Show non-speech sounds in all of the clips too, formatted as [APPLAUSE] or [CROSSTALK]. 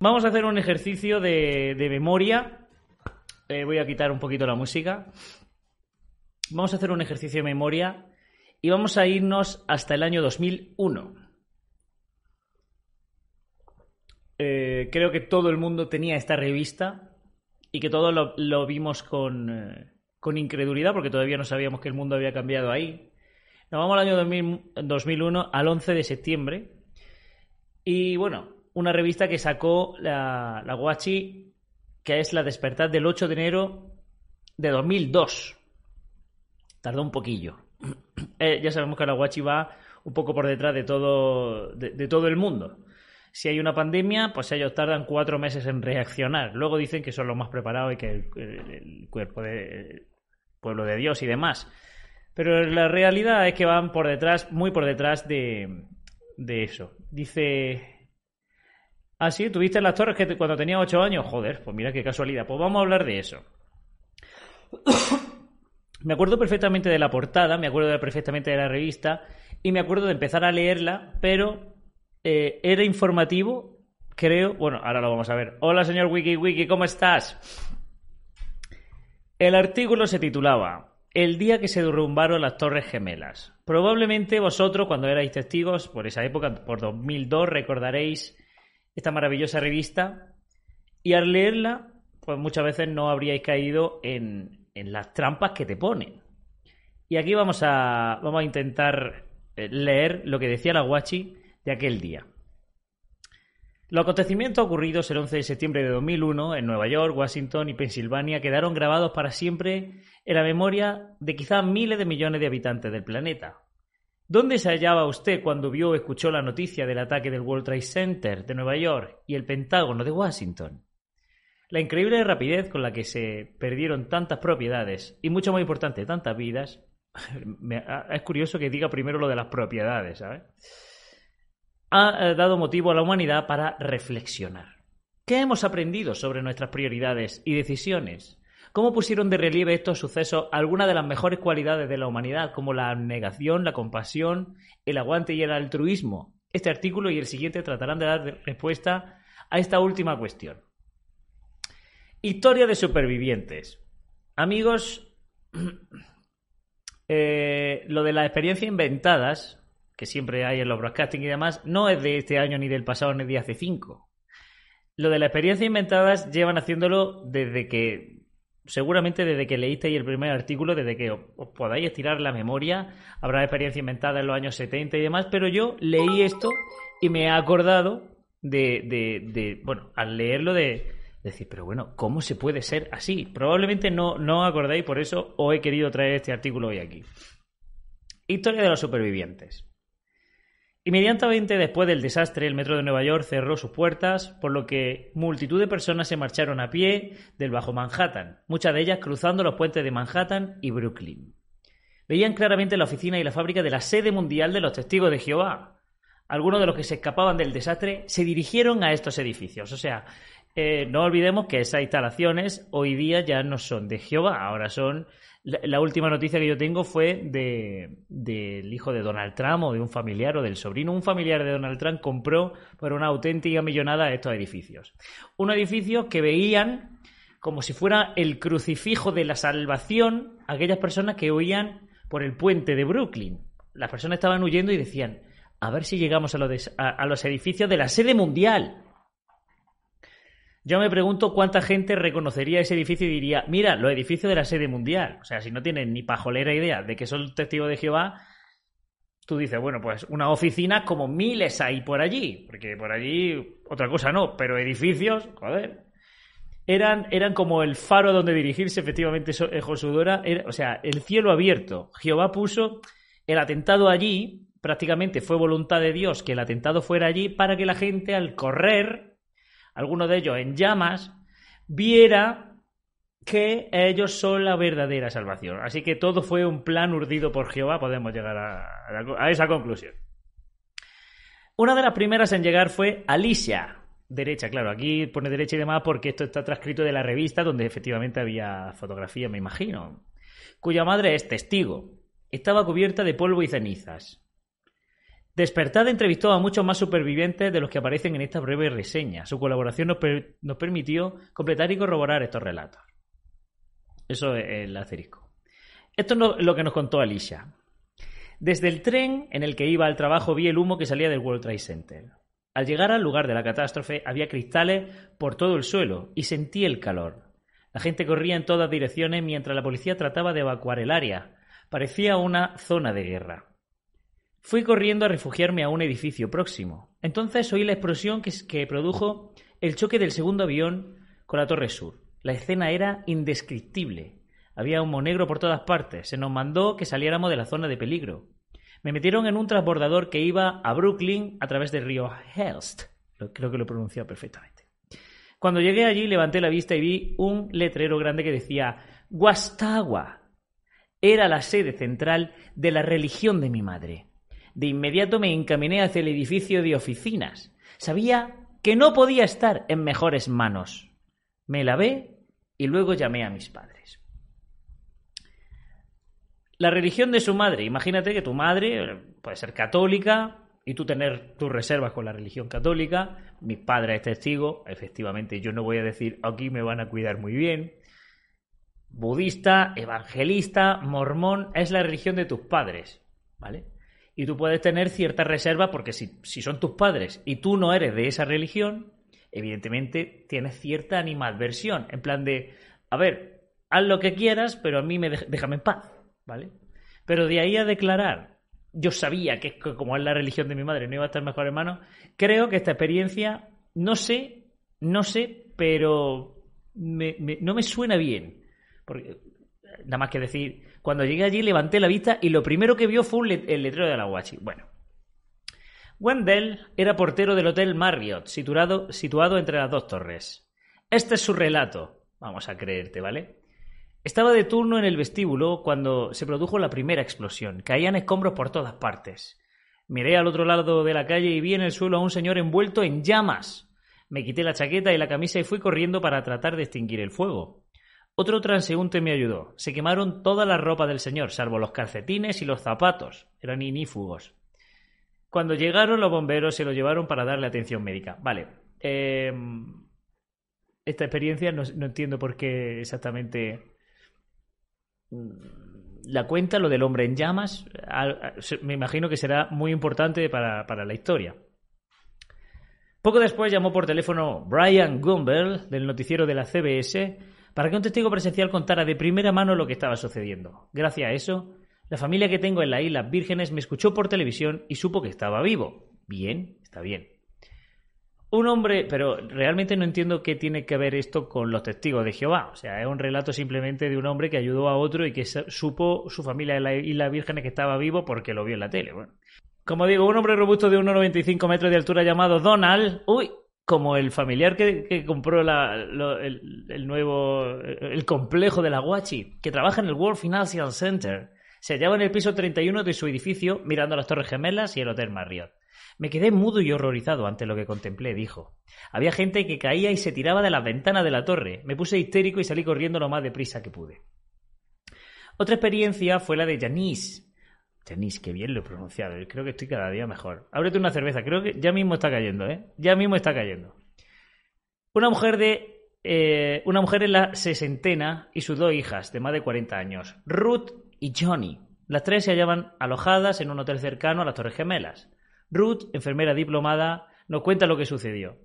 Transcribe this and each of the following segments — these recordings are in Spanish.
Vamos a hacer un ejercicio de, de memoria. Eh, voy a quitar un poquito la música. Vamos a hacer un ejercicio de memoria y vamos a irnos hasta el año 2001. Eh, creo que todo el mundo tenía esta revista y que todos lo, lo vimos con, eh, con incredulidad porque todavía no sabíamos que el mundo había cambiado ahí. Nos vamos al año 2000 2001, al 11 de septiembre. Y bueno, una revista que sacó la, la Guachi, que es La Despertar del 8 de enero de 2002. Tardó un poquillo. [CLEARS THROAT] Eh, ya sabemos que la Guachi va un poco por detrás de todo, de, todo el mundo. Si hay una pandemia, pues ellos tardan cuatro meses en reaccionar. Luego dicen que son los más preparados y que el, cuerpo de pueblo de Dios y demás. Pero la realidad es que van por detrás, muy por detrás de, de eso. Dice. Ah, sí, tuviste las torres que cuando tenía ocho años. Joder, pues mira qué casualidad. Pues vamos a hablar de eso. [COUGHS] Me acuerdo perfectamente de la portada, me acuerdo perfectamente de la revista y me acuerdo de empezar a leerla, pero eh, era informativo, creo. Bueno, ahora lo vamos a ver. Hola, señor Wiki Wiki, ¿cómo estás? El artículo se titulaba El día que se derrumbaron las Torres Gemelas. Probablemente vosotros, cuando erais testigos, por esa época, por 2002, recordaréis esta maravillosa revista y al leerla, pues muchas veces no habríais caído en, en las trampas que te ponen. Y aquí vamos a, vamos a intentar eh, leer lo que decía la Guachi de aquel día. Los acontecimientos ocurridos el 11 de septiembre de 2001 en Nueva York, Washington y Pensilvania quedaron grabados para siempre en la memoria de quizás miles de millones de habitantes del planeta. ¿Dónde se hallaba usted cuando vio o escuchó la noticia del ataque del World Trade Center de Nueva York y el Pentágono de Washington? La increíble rapidez con la que se perdieron tantas propiedades y, mucho más importante, tantas vidas. [LAUGHS] me- es curioso que diga primero lo de las propiedades, ¿sabes? Ha eh, dado motivo a la humanidad para reflexionar. ¿Qué hemos aprendido sobre nuestras prioridades y decisiones? ¿Cómo pusieron de relieve estos sucesos algunas de las mejores cualidades de la humanidad, como la abnegación, la compasión, el aguante y el altruismo? Este artículo y el siguiente tratarán de dar respuesta a esta última cuestión. Historia de supervivientes. Amigos, [CLEARS THROAT] eh, lo de las experiencias inventadas, que siempre hay en los broadcasting y demás, no es de este año ni del pasado ni de hace cinco. Lo de las experiencias inventadas llevan haciéndolo desde que, seguramente desde que leísteis el primer artículo, desde que os, podáis estirar la memoria, habrá experiencia inventada en los años 70 y demás, pero yo leí esto y me he acordado de, de, de bueno, al leerlo de decir, pero bueno, ¿cómo se puede ser así? Probablemente no, no os acordáis, por eso os he querido traer este artículo hoy aquí. Historia de los supervivientes. Inmediatamente después del desastre, el metro de Nueva York cerró sus puertas, por lo que multitud de personas se marcharon a pie del Bajo Manhattan, muchas de ellas cruzando los puentes de Manhattan y Brooklyn. Veían claramente la oficina y la fábrica de la sede mundial de los testigos de Jehová. Algunos de los que se escapaban del desastre se dirigieron a estos edificios. O sea, eh, no olvidemos que esas instalaciones hoy día ya no son de Jehová, ahora son la, última noticia que yo tengo fue de del hijo de Donald Trump o de un familiar o del sobrino. Un familiar de Donald Trump compró por una auténtica millonada estos edificios. Unos edificios que veían como si fuera el crucifijo de la salvación aquellas personas que huían por el puente de Brooklyn. Las personas estaban huyendo y decían, a ver si llegamos a, de- a- a los edificios de la sede mundial. Yo me pregunto cuánta gente reconocería ese edificio y diría, mira, los edificios de la sede mundial. O sea, si no tienen ni pajolera idea de que son testigos de Jehová, tú dices, bueno, pues una oficina como miles hay por allí. Porque por allí otra cosa no, pero edificios, joder. Eran, eran como el faro donde dirigirse, efectivamente, eh, Josudora. O sea, el cielo abierto. Jehová puso el atentado allí, prácticamente fue voluntad de Dios que el atentado fuera allí para que la gente al correr, alguno de ellos en llamas, viera que ellos son la verdadera salvación. Así que todo fue un plan urdido por Jehová, podemos llegar a, a esa conclusión. Una de las primeras en llegar fue Alicia. Derecha, claro, aquí pone derecha y demás porque esto está transcrito de la revista donde efectivamente había fotografía, me imagino. Cuya madre es testigo. Estaba cubierta de polvo y cenizas. Despertada entrevistó a muchos más supervivientes de los que aparecen en esta breve reseña. Su colaboración nos, nos permitió completar y corroborar estos relatos. Eso es el asterisco. Esto es lo que nos contó Alicia. Desde el tren en el que iba al trabajo vi el humo que salía del World Trade Center. Al llegar al lugar de la catástrofe había cristales por todo el suelo y sentí el calor. La gente corría en todas direcciones mientras la policía trataba de evacuar el área. Parecía una zona de guerra. Fui corriendo a refugiarme a un edificio próximo. Entonces oí la explosión que, produjo el choque del segundo avión con la Torre Sur. La escena era indescriptible. Había humo negro por todas partes. Se nos mandó que saliéramos de la zona de peligro. Me metieron en un transbordador que iba a Brooklyn a través del río Helst. Creo que lo he pronunciado perfectamente. Cuando llegué allí levanté la vista y vi un letrero grande que decía Guastagua. Era la sede central de la religión de mi madre. De inmediato me encaminé hacia el edificio de oficinas. Sabía que no podía estar en mejores manos. Me lavé y luego llamé a mis padres. La religión de su madre. Imagínate que tu madre eh, puede ser católica y tú tener tus reservas con la religión católica. Mi padre es testigo. Efectivamente, yo no voy a decir aquí me van a cuidar muy bien. Budista, evangelista, mormón, es la religión de tus padres. ¿Vale? Y tú puedes tener cierta reserva porque si, son tus padres y tú no eres de esa religión, evidentemente tienes cierta animadversión, en plan de, a ver, haz lo que quieras, pero a mí me déjame en paz, ¿vale? Pero de ahí a declarar, yo sabía que como es la religión de mi madre, no iba a estar mejor hermano, creo que esta experiencia, no sé, no sé, pero no me suena bien. Porque, nada más que decir, cuando llegué allí levanté la vista y lo primero que vio fue el letrero de la Guachi. Bueno. Wendell era portero del Hotel Marriott, situado, situado entre las dos torres. Este es su relato. Vamos a creerte, ¿vale? Estaba de turno en el vestíbulo cuando se produjo la primera explosión. Caían escombros por todas partes. Miré al otro lado de la calle y vi en el suelo a un señor envuelto en llamas. Me quité la chaqueta y la camisa y fui corriendo para tratar de extinguir el fuego. Otro transeúnte me ayudó. Se quemaron toda la ropa del señor, salvo los calcetines y los zapatos. Eran inífugos. Cuando llegaron los bomberos se lo llevaron para darle atención médica. Vale. Em, esta experiencia no, entiendo por qué exactamente mm, la cuenta, lo del hombre en llamas. Me imagino que será muy importante para, para la historia. Poco después llamó por teléfono Brian Gumbel del noticiero de la CBS para que un testigo presencial contara de primera mano lo que estaba sucediendo. Gracias a eso, la familia que tengo en las Islas Vírgenes me escuchó por televisión y supo que estaba vivo. Bien, está bien. Un hombre, pero realmente no entiendo qué tiene que ver esto con los testigos de Jehová. O sea, es un relato simplemente de un hombre que ayudó a otro y que supo su familia en las Islas Vírgenes que estaba vivo porque lo vio en la tele. Como digo, un hombre robusto de 1,95 metros de altura llamado Donald. Uy, como el familiar que, compró el, nuevo, el complejo de la Guachi, que trabaja en el World Financial Center, se hallaba en el piso 31 de su edificio mirando las Torres Gemelas y el Hotel Marriott. Me quedé mudo y horrorizado ante lo que contemplé, dijo. Había gente que caía y se tiraba de las ventanas de la torre. Me puse histérico y salí corriendo lo más deprisa que pude. Otra experiencia fue la de Janice, Tenis, qué bien lo he pronunciado. Creo que estoy cada día mejor. Ábrete una cerveza. Creo que ya mismo está cayendo, ¿eh? Ya mismo está cayendo. Una mujer de. Eh, una mujer en la sesentena y sus dos hijas de más de 40 años, Ruth y Johnny. Las tres se hallaban alojadas en un hotel cercano a las Torres Gemelas. Ruth, enfermera diplomada, nos cuenta lo que sucedió.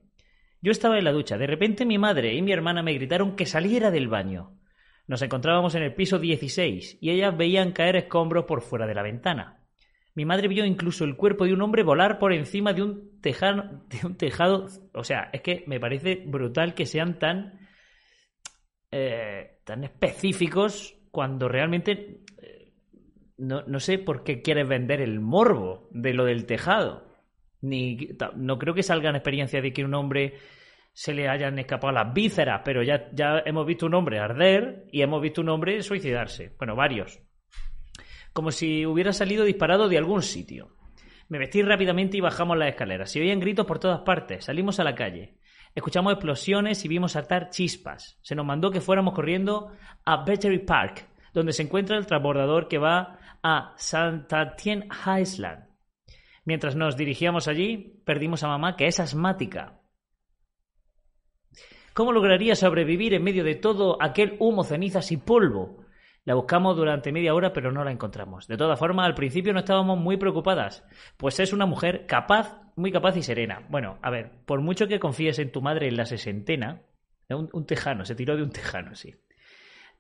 Yo estaba en la ducha. De repente mi madre y mi hermana me gritaron que saliera del baño. Nos encontrábamos en el piso 16 y ellas veían caer escombros por fuera de la ventana. Mi madre vio incluso el cuerpo de un hombre volar por encima de un, tejado, de un tejado. O sea, es que me parece brutal que sean tan, eh, tan específicos cuando realmente eh, no, no, sé por qué quieres vender el morbo de lo del tejado. Ni, no creo que salgan experiencias de que un hombre se le hayan escapado las vísceras, pero ya, ya hemos visto un hombre arder y hemos visto un hombre suicidarse. Bueno, varios. Como si hubiera salido disparado de algún sitio. Me vestí rápidamente y bajamos las escaleras. Se oían gritos por todas partes. Salimos a la calle. Escuchamos explosiones y vimos saltar chispas. Se nos mandó que fuéramos corriendo a Battery Park, donde se encuentra el transbordador que va a Santa Tien Island. Mientras nos dirigíamos allí, perdimos a mamá, que es asmática. ¿Cómo lograría sobrevivir en medio de todo aquel humo, cenizas y polvo? La buscamos durante media hora, pero no la encontramos. De todas formas, al principio no estábamos muy preocupadas, pues es una mujer capaz, muy capaz y serena. Bueno, a ver, por mucho que confíes en tu madre en la sesentena, un, un tejano, se tiró de un tejano, sí.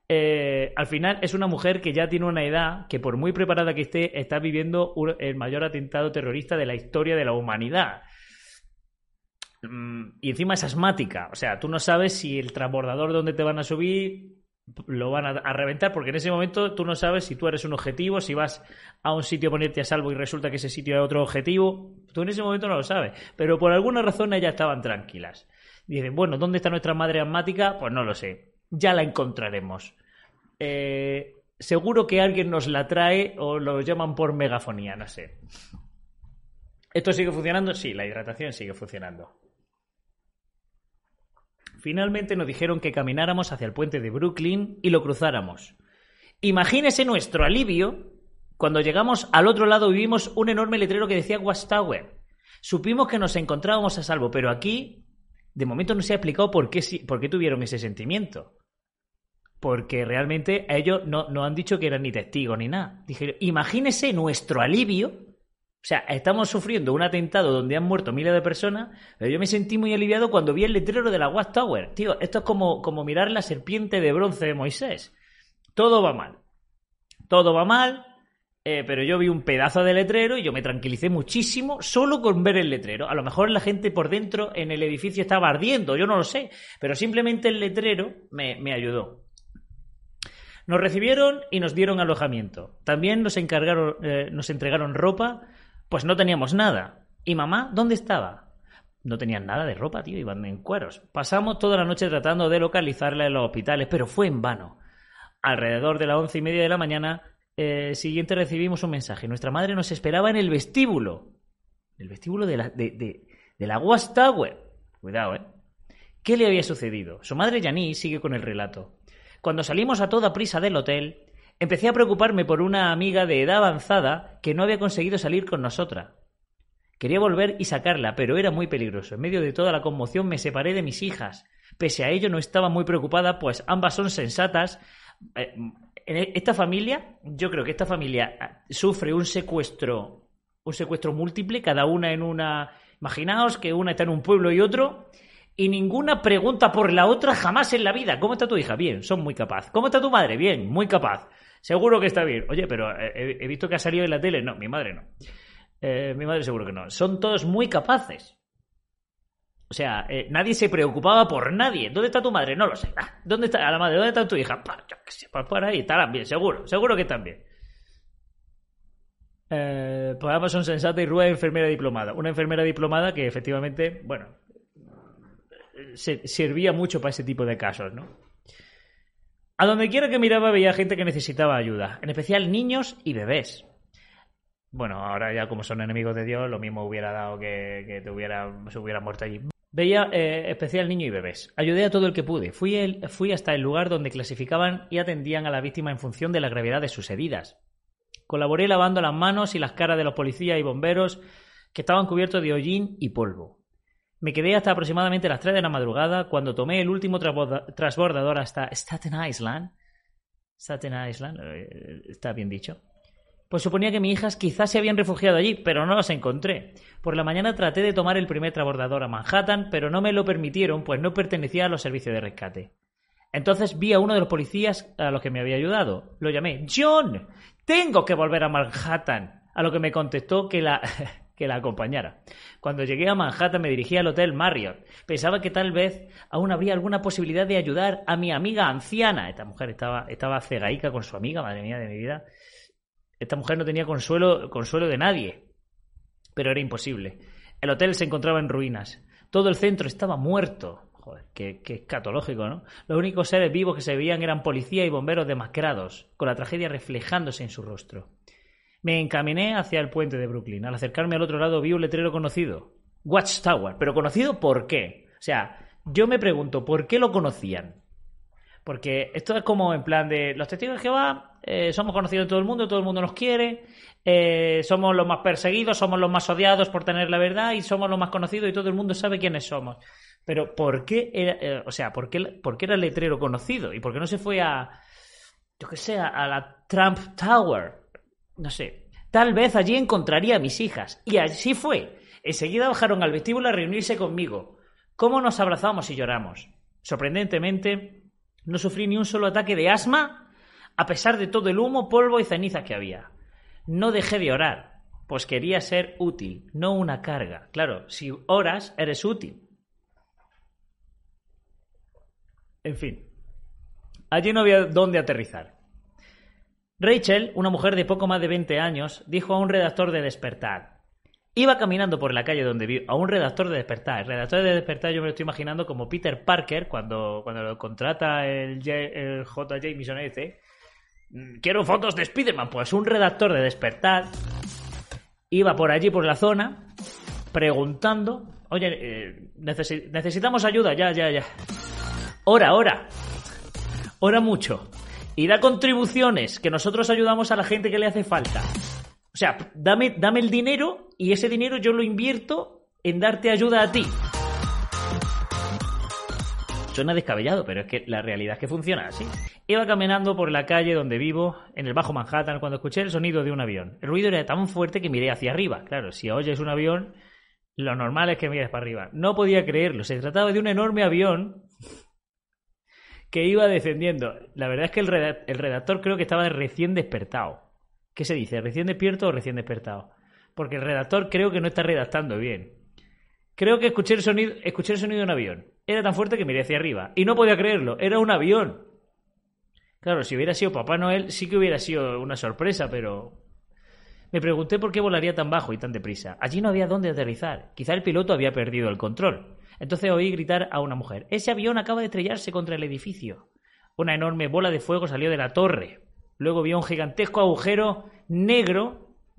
Eh, al final es una mujer que ya tiene una edad que por muy preparada que esté, está viviendo el mayor atentado terrorista de la historia de la humanidad. Mm, y encima es asmática, o sea, tú no sabes si el transbordador donde te van a subir lo van a, reventar, porque en ese momento tú no sabes si tú eres un objetivo, si vas a un sitio a ponerte a salvo y resulta que ese sitio es otro objetivo, tú en ese momento no lo sabes, pero por alguna razón ellas estaban tranquilas. Dicen, bueno, ¿dónde está nuestra madre asmática? Pues no lo sé ya la encontraremos. Eh, seguro que alguien nos la trae o lo llaman por megafonía, no sé. ¿Esto sigue funcionando? Sí, la hidratación sigue funcionando. Finalmente nos dijeron que camináramos hacia el puente de Brooklyn y lo cruzáramos. Imagínese nuestro alivio cuando llegamos al otro lado y vimos un enorme letrero que decía Tower. Supimos que nos encontrábamos a salvo, pero aquí, de momento no se ha explicado por qué, por qué tuvieron ese sentimiento porque realmente ellos no, no han dicho que eran ni testigos ni nada. Dijeron, imagínese nuestro alivio. O sea, estamos sufriendo un atentado donde han muerto miles de personas, pero yo me sentí muy aliviado cuando vi el letrero de la Watchtower. Tío, esto es como, como mirar la serpiente de bronce de Moisés. Todo va mal. Todo va mal, eh, pero yo vi un pedazo de letrero y yo me tranquilicé muchísimo solo con ver el letrero. A lo mejor la gente por dentro en el edificio estaba ardiendo, yo no lo sé, pero simplemente el letrero me, me ayudó. Nos recibieron y nos dieron alojamiento. También nos encargaron, eh, nos entregaron ropa, pues no teníamos nada. ¿Y mamá dónde estaba? No tenían nada de ropa, tío, iban en cueros. Pasamos toda la noche tratando de localizarla en los hospitales, pero fue en vano. Alrededor de las once y media de la mañana eh, siguiente recibimos un mensaje. Nuestra madre nos esperaba en el vestíbulo. El vestíbulo de la, de, la Tower. Cuidado, ¿eh? ¿Qué le había sucedido? Su madre Yaní sigue con el relato. Cuando salimos a toda prisa del hotel, empecé a preocuparme por una amiga de edad avanzada que no había conseguido salir con nosotras. Quería volver y sacarla, pero era muy peligroso. En medio de toda la conmoción me separé de mis hijas. Pese a ello no estaba muy preocupada, pues ambas son sensatas. Eh, en esta familia, yo creo que esta familia ah, sufre un secuestro, un secuestro múltiple, cada una en una. Imaginaos que una está en un pueblo y otro, y ninguna pregunta por la otra jamás en la vida. ¿Cómo está tu hija? Bien, son muy capaz. ¿Cómo está tu madre? Bien, muy capaz. Seguro que está bien. Oye, pero eh, he, visto que ha salido en la tele. No, mi madre no. Eh, mi madre seguro que no. Son todos muy capaces. O sea, eh, nadie se preocupaba por nadie. ¿Dónde está tu madre? No lo sé. Ah, ¿Dónde está la madre? ¿Dónde está tu hija? Pues por ahí estarán bien, seguro. Seguro que están bien. ambas son sensata y Rúa enfermera diplomada. Una enfermera diplomada que efectivamente, bueno, se, servía mucho para ese tipo de casos, ¿no? A donde quiera que miraba veía gente que necesitaba ayuda, en especial niños y bebés. Bueno, ahora ya como son enemigos de Dios, lo mismo hubiera dado que, te se hubiera muerto allí. Veía eh, especial niños y bebés. Ayudé a todo el que pude. Fui, el, fui hasta el lugar donde clasificaban y atendían a la víctima en función de la gravedad de sus heridas. Colaboré lavando las manos y las caras de los policías y bomberos que estaban cubiertos de hollín y polvo. Me quedé hasta aproximadamente las 3 de la madrugada cuando tomé el último transbordador hasta Staten Island. Staten Island, eh, está bien dicho. Pues suponía que mis hijas quizás se habían refugiado allí, pero no las encontré. Por la mañana traté de tomar el primer transbordador a Manhattan, pero no me lo permitieron, pues no pertenecía a los servicios de rescate. Entonces vi a uno de los policías a los que me había ayudado. Lo llamé, John, tengo que volver a Manhattan. A lo que me contestó que la, [LAUGHS] que la acompañara. Cuando llegué a Manhattan me dirigí al Hotel Marriott. Pensaba que tal vez aún habría alguna posibilidad de ayudar a mi amiga anciana. Esta mujer estaba, estaba cegaica con su amiga, madre mía de mi vida. Esta mujer no tenía consuelo, consuelo de nadie. Pero era imposible. El hotel se encontraba en ruinas. Todo el centro estaba muerto. Joder, qué, qué escatológico, ¿no? Los únicos seres vivos que se veían eran policía y bomberos demacrados, con la tragedia reflejándose en su rostro. Me encaminé hacia el puente de Brooklyn. Al acercarme al otro lado vi un letrero conocido. Watchtower. ¿Pero conocido por qué? O sea, yo me pregunto, ¿por qué lo conocían? Porque esto es como en plan de los testigos de Jehová, eh, somos conocidos en todo el mundo, todo el mundo nos quiere, eh, somos los más perseguidos, somos los más odiados por tener la verdad y somos los más conocidos y todo el mundo sabe quiénes somos. Pero ¿por qué era, eh, o sea, ¿por qué, por qué era el letrero conocido? ¿Y por qué no se fue a, yo qué sé, a la Trump Tower? No sé. Tal vez allí encontraría a mis hijas. Y así fue. Enseguida bajaron al vestíbulo a reunirse conmigo. ¿Cómo nos abrazamos y lloramos? Sorprendentemente, no sufrí ni un solo ataque de asma, a pesar de todo el humo, polvo y ceniza que había. No dejé de orar, pues quería ser útil, no una carga. Claro, si oras, eres útil. En fin, allí no había dónde aterrizar. Rachel, una mujer de poco más de 20 años, dijo a un redactor de Despertar. Iba caminando por la calle donde vi a un redactor de Despertar. El redactor de Despertar yo me lo estoy imaginando como Peter Parker cuando, cuando lo contrata el, el J. Jameson este. Mm, quiero fotos de Spiderman. Pues un redactor de Despertar iba por allí, por la zona, preguntando, oye, eh, necesitamos ayuda, ya, ya, ya. Ora, ora. Ora mucho. Y da contribuciones, que nosotros ayudamos a la gente que le hace falta. O sea, dame, dame el dinero y ese dinero yo lo invierto en darte ayuda a ti. Suena descabellado, pero es que la realidad es que funciona así. Iba caminando por la calle donde vivo, en el Bajo Manhattan, cuando escuché el sonido de un avión. El ruido era tan fuerte que miré hacia arriba. Claro, si oyes un avión, lo normal es que mires para arriba. No podía creerlo. Se trataba de un enorme avión que iba descendiendo. La verdad es que el, redactor creo que estaba recién despertado. ¿Qué se dice? ¿Recién despierto o recién despertado? Porque el redactor creo que no está redactando bien. Creo que escuché el sonido, escuché el sonido de un avión. Era tan fuerte que miré hacia arriba. Y no podía creerlo. Era un avión. Claro, si hubiera sido Papá Noel, sí que hubiera sido una sorpresa, pero. Me pregunté por qué volaría tan bajo y tan deprisa. Allí no había dónde aterrizar. Quizá el piloto había perdido el control. Entonces oí gritar a una mujer. Ese avión acaba de estrellarse contra el edificio. Una enorme bola de fuego salió de la torre. Luego vio un gigantesco agujero negro. [LAUGHS]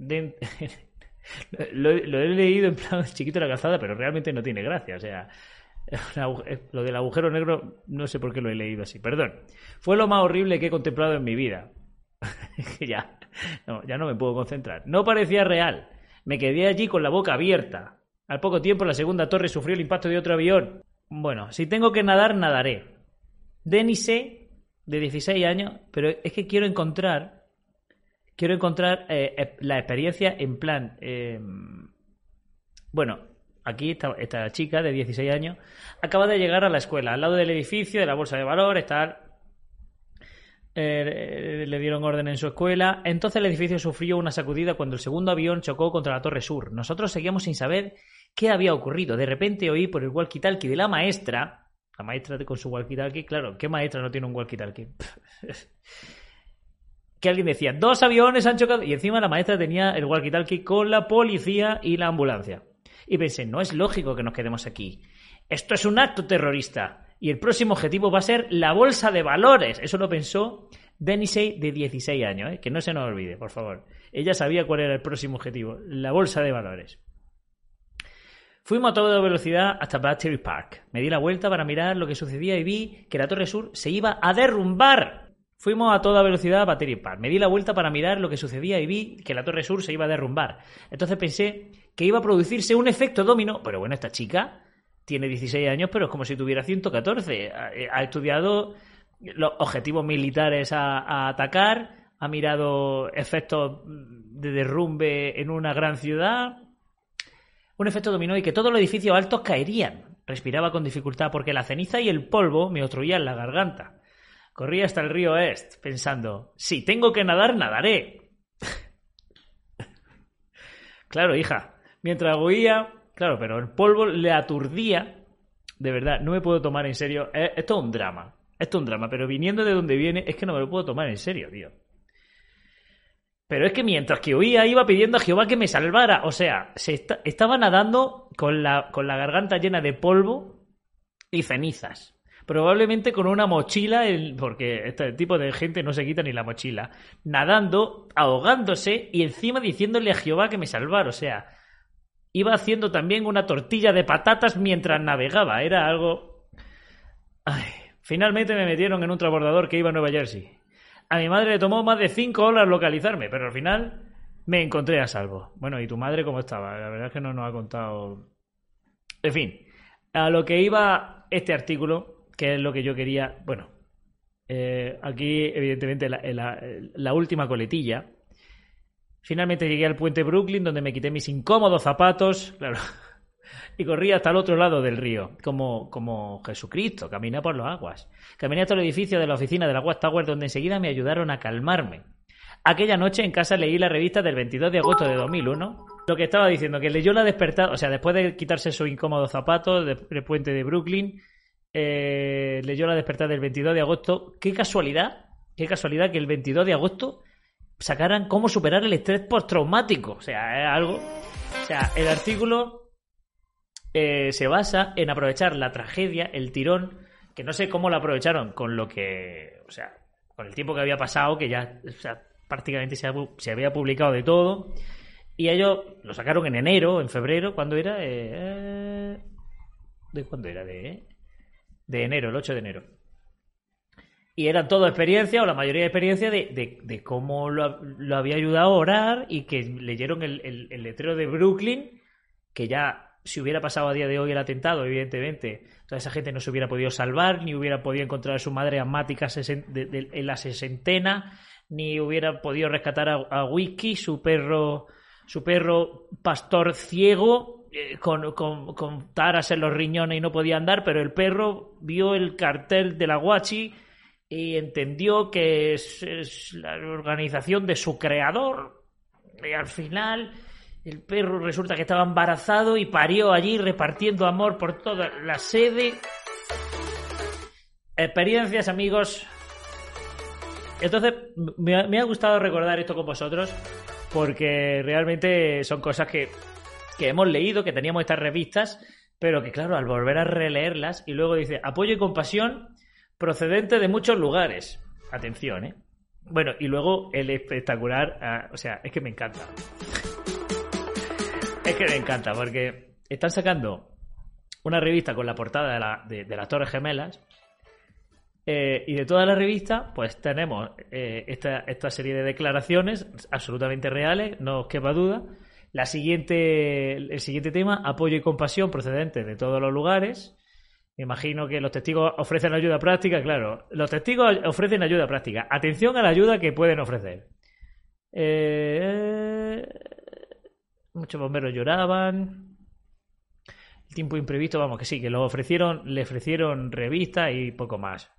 lo, he leído en plan [LAUGHS] chiquito de la calzada, pero realmente no tiene gracia. O sea, lo del agujero negro no sé por qué lo he leído así. Perdón. Fue lo más horrible que he contemplado en mi vida. [LAUGHS] ya, no, ya no me puedo concentrar. No parecía real. Me quedé allí con la boca abierta. Al poco tiempo la segunda torre sufrió el impacto de otro avión. Bueno, si tengo que nadar, nadaré. Denise, de 16 años, pero es que quiero encontrar, quiero encontrar eh, la experiencia en plan, eh, bueno, aquí esta, esta, chica de 16 años acaba de llegar a la escuela, al lado del edificio, de la bolsa de valores, tal. Le dieron orden en su escuela. Entonces el edificio sufrió una sacudida cuando el segundo avión chocó contra la torre sur. Nosotros seguíamos sin saber ¿Qué había ocurrido? De repente oí por el walkie-talkie de la maestra, la maestra con su walkie-talkie, claro, ¿qué maestra no tiene un walkie-talkie? [LAUGHS] que alguien decía, dos aviones han chocado, y encima la maestra tenía el walkie-talkie con la policía y la ambulancia. Y pensé, no es lógico que nos quedemos aquí. Esto es un acto terrorista. Y el próximo objetivo va a ser la bolsa de valores. Eso lo pensó Denise de 16 años, ¿eh? que no se nos olvide, por favor. Ella sabía cuál era el próximo objetivo, la bolsa de valores. Fuimos a toda velocidad hasta Battery Park. Me di la vuelta para mirar lo que sucedía y vi que la Torre Sur se iba a derrumbar. Fuimos a toda velocidad a Battery Park. Me di la vuelta para mirar lo que sucedía y vi que la Torre Sur se iba a derrumbar. Entonces pensé que iba a producirse un efecto dominó. Pero bueno, esta chica tiene 16 años, pero es como si tuviera 114. Ha, estudiado los objetivos militares a atacar, ha mirado efectos de derrumbe en una gran ciudad, un efecto dominó y que todos los edificios altos caerían. Respiraba con dificultad porque la ceniza y el polvo me obstruían la garganta. Corría hasta el río Est, pensando, si tengo que nadar, nadaré. [LAUGHS] claro, hija, mientras huía, claro, pero el polvo le aturdía. De verdad, no me puedo tomar en serio. Esto es un drama. Esto es un drama, pero viniendo de donde viene, es que no me lo puedo tomar en serio, tío. Pero es que mientras que huía iba pidiendo a Jehová que me salvara. O sea, se estaba nadando con la, con la garganta llena de polvo y cenizas. Probablemente con una mochila, porque este tipo de gente no se quita ni la mochila. Nadando, ahogándose y encima diciéndole a Jehová que me salvara. O sea, iba haciendo también una tortilla de patatas mientras navegaba. Era algo... Finalmente me metieron en un transbordador que iba a Nueva Jersey. A mi madre le tomó más de cinco horas localizarme, pero al final me encontré a salvo. Bueno, ¿y tu madre cómo estaba? La verdad es que no nos ha contado. En fin, a lo que iba este artículo, que es lo que yo quería. Bueno, eh, aquí, evidentemente, la última coletilla. Finalmente llegué al puente Brooklyn, donde me quité mis incómodos zapatos. Claro [LAUGHS] y corría hasta el otro lado del río, como, como Jesucristo, caminé por los aguas. Caminé hasta el edificio de la oficina de la Watchtower, donde enseguida me ayudaron a calmarme. Aquella noche en casa leí la revista del 22 de agosto de 2001. Lo que estaba diciendo, que leyó la despertada, o sea, después de quitarse su incómodo zapato del puente de Brooklyn, eh, leyó la despertada del 22 de agosto. Qué casualidad, qué casualidad que el 22 de agosto sacaran cómo superar el estrés postraumático. O sea, es algo. O sea, el artículo eh, se basa en aprovechar la tragedia, el tirón, que no sé cómo lo aprovecharon con lo que, o sea, con el tiempo que había pasado, que ya o sea, prácticamente se, había publicado de todo, y ellos lo sacaron en enero, en febrero, ¿cuándo era? Eh, ¿De cuándo era? De, de enero, el 8 de enero. Y eran todo experiencia, o la mayoría de experiencia, de, de, cómo lo, había ayudado a orar y que leyeron el, el letrero de Brooklyn, que ya si hubiera pasado a día de hoy el atentado, evidentemente, esa gente no se hubiera podido salvar, ni hubiera podido encontrar a su madre asmática en la sesentena, ni hubiera podido rescatar a, Wiki, su perro, su perro pastor ciego, eh, con, con, taras en los riñones y no podía andar, pero el perro vio el cartel de la Guachi y entendió que es la organización de su creador. Y al final el perro resulta que estaba embarazado y parió allí repartiendo amor por toda la sede. Experiencias, amigos. Entonces, me ha, gustado recordar esto con vosotros porque realmente son cosas que, que hemos leído, que teníamos estas revistas, pero que claro, al volver a releerlas y luego dice apoyo y compasión procedente de muchos lugares. Atención, ¿eh? Bueno, y luego el espectacular, ah, o sea, es que me encanta. Es que me encanta, porque están sacando una revista con la portada de, las Torres Gemelas. Eh, y de toda la revista, pues tenemos eh, esta, serie de declaraciones absolutamente reales, no os quepa duda. La siguiente, el siguiente tema, apoyo y compasión procedentes de todos los lugares. Imagino que los testigos ofrecen ayuda práctica, claro. Los testigos ofrecen ayuda práctica. Atención a la ayuda que pueden ofrecer. Eh, Muchos bomberos lloraban. El tiempo imprevisto, vamos, que sí, que lo ofrecieron, le ofrecieron revista y poco más.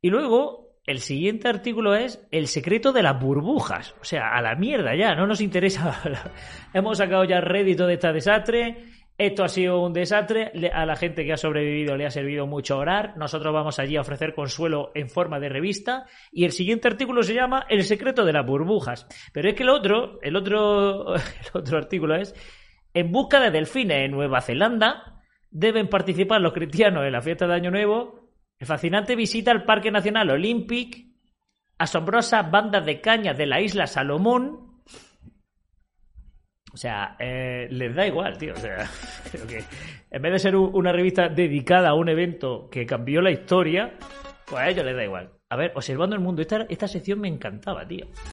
Y luego, el siguiente artículo es El secreto de las burbujas. O sea, a la mierda ya, no nos interesa. [LAUGHS] Hemos sacado ya rédito de este desastre esto ha sido un desastre. A la gente que ha sobrevivido le ha servido mucho orar. Nosotros vamos allí a ofrecer consuelo en forma de revista. Y el siguiente artículo se llama El secreto de las burbujas. Pero es que el otro, el otro, [LAUGHS] el otro artículo es En busca de delfines en Nueva Zelanda deben participar los cristianos en la fiesta de Año Nuevo. El fascinante visita al Parque Nacional Olympic. Asombrosas bandas de cañas de la isla Salomón o sea, eh, les da igual, tío. O sea, [LAUGHS] creo que en vez de ser una revista dedicada a un evento que cambió la historia, pues a ellos les da igual. A ver, observando el mundo, esta, esta sección me encantaba, tío.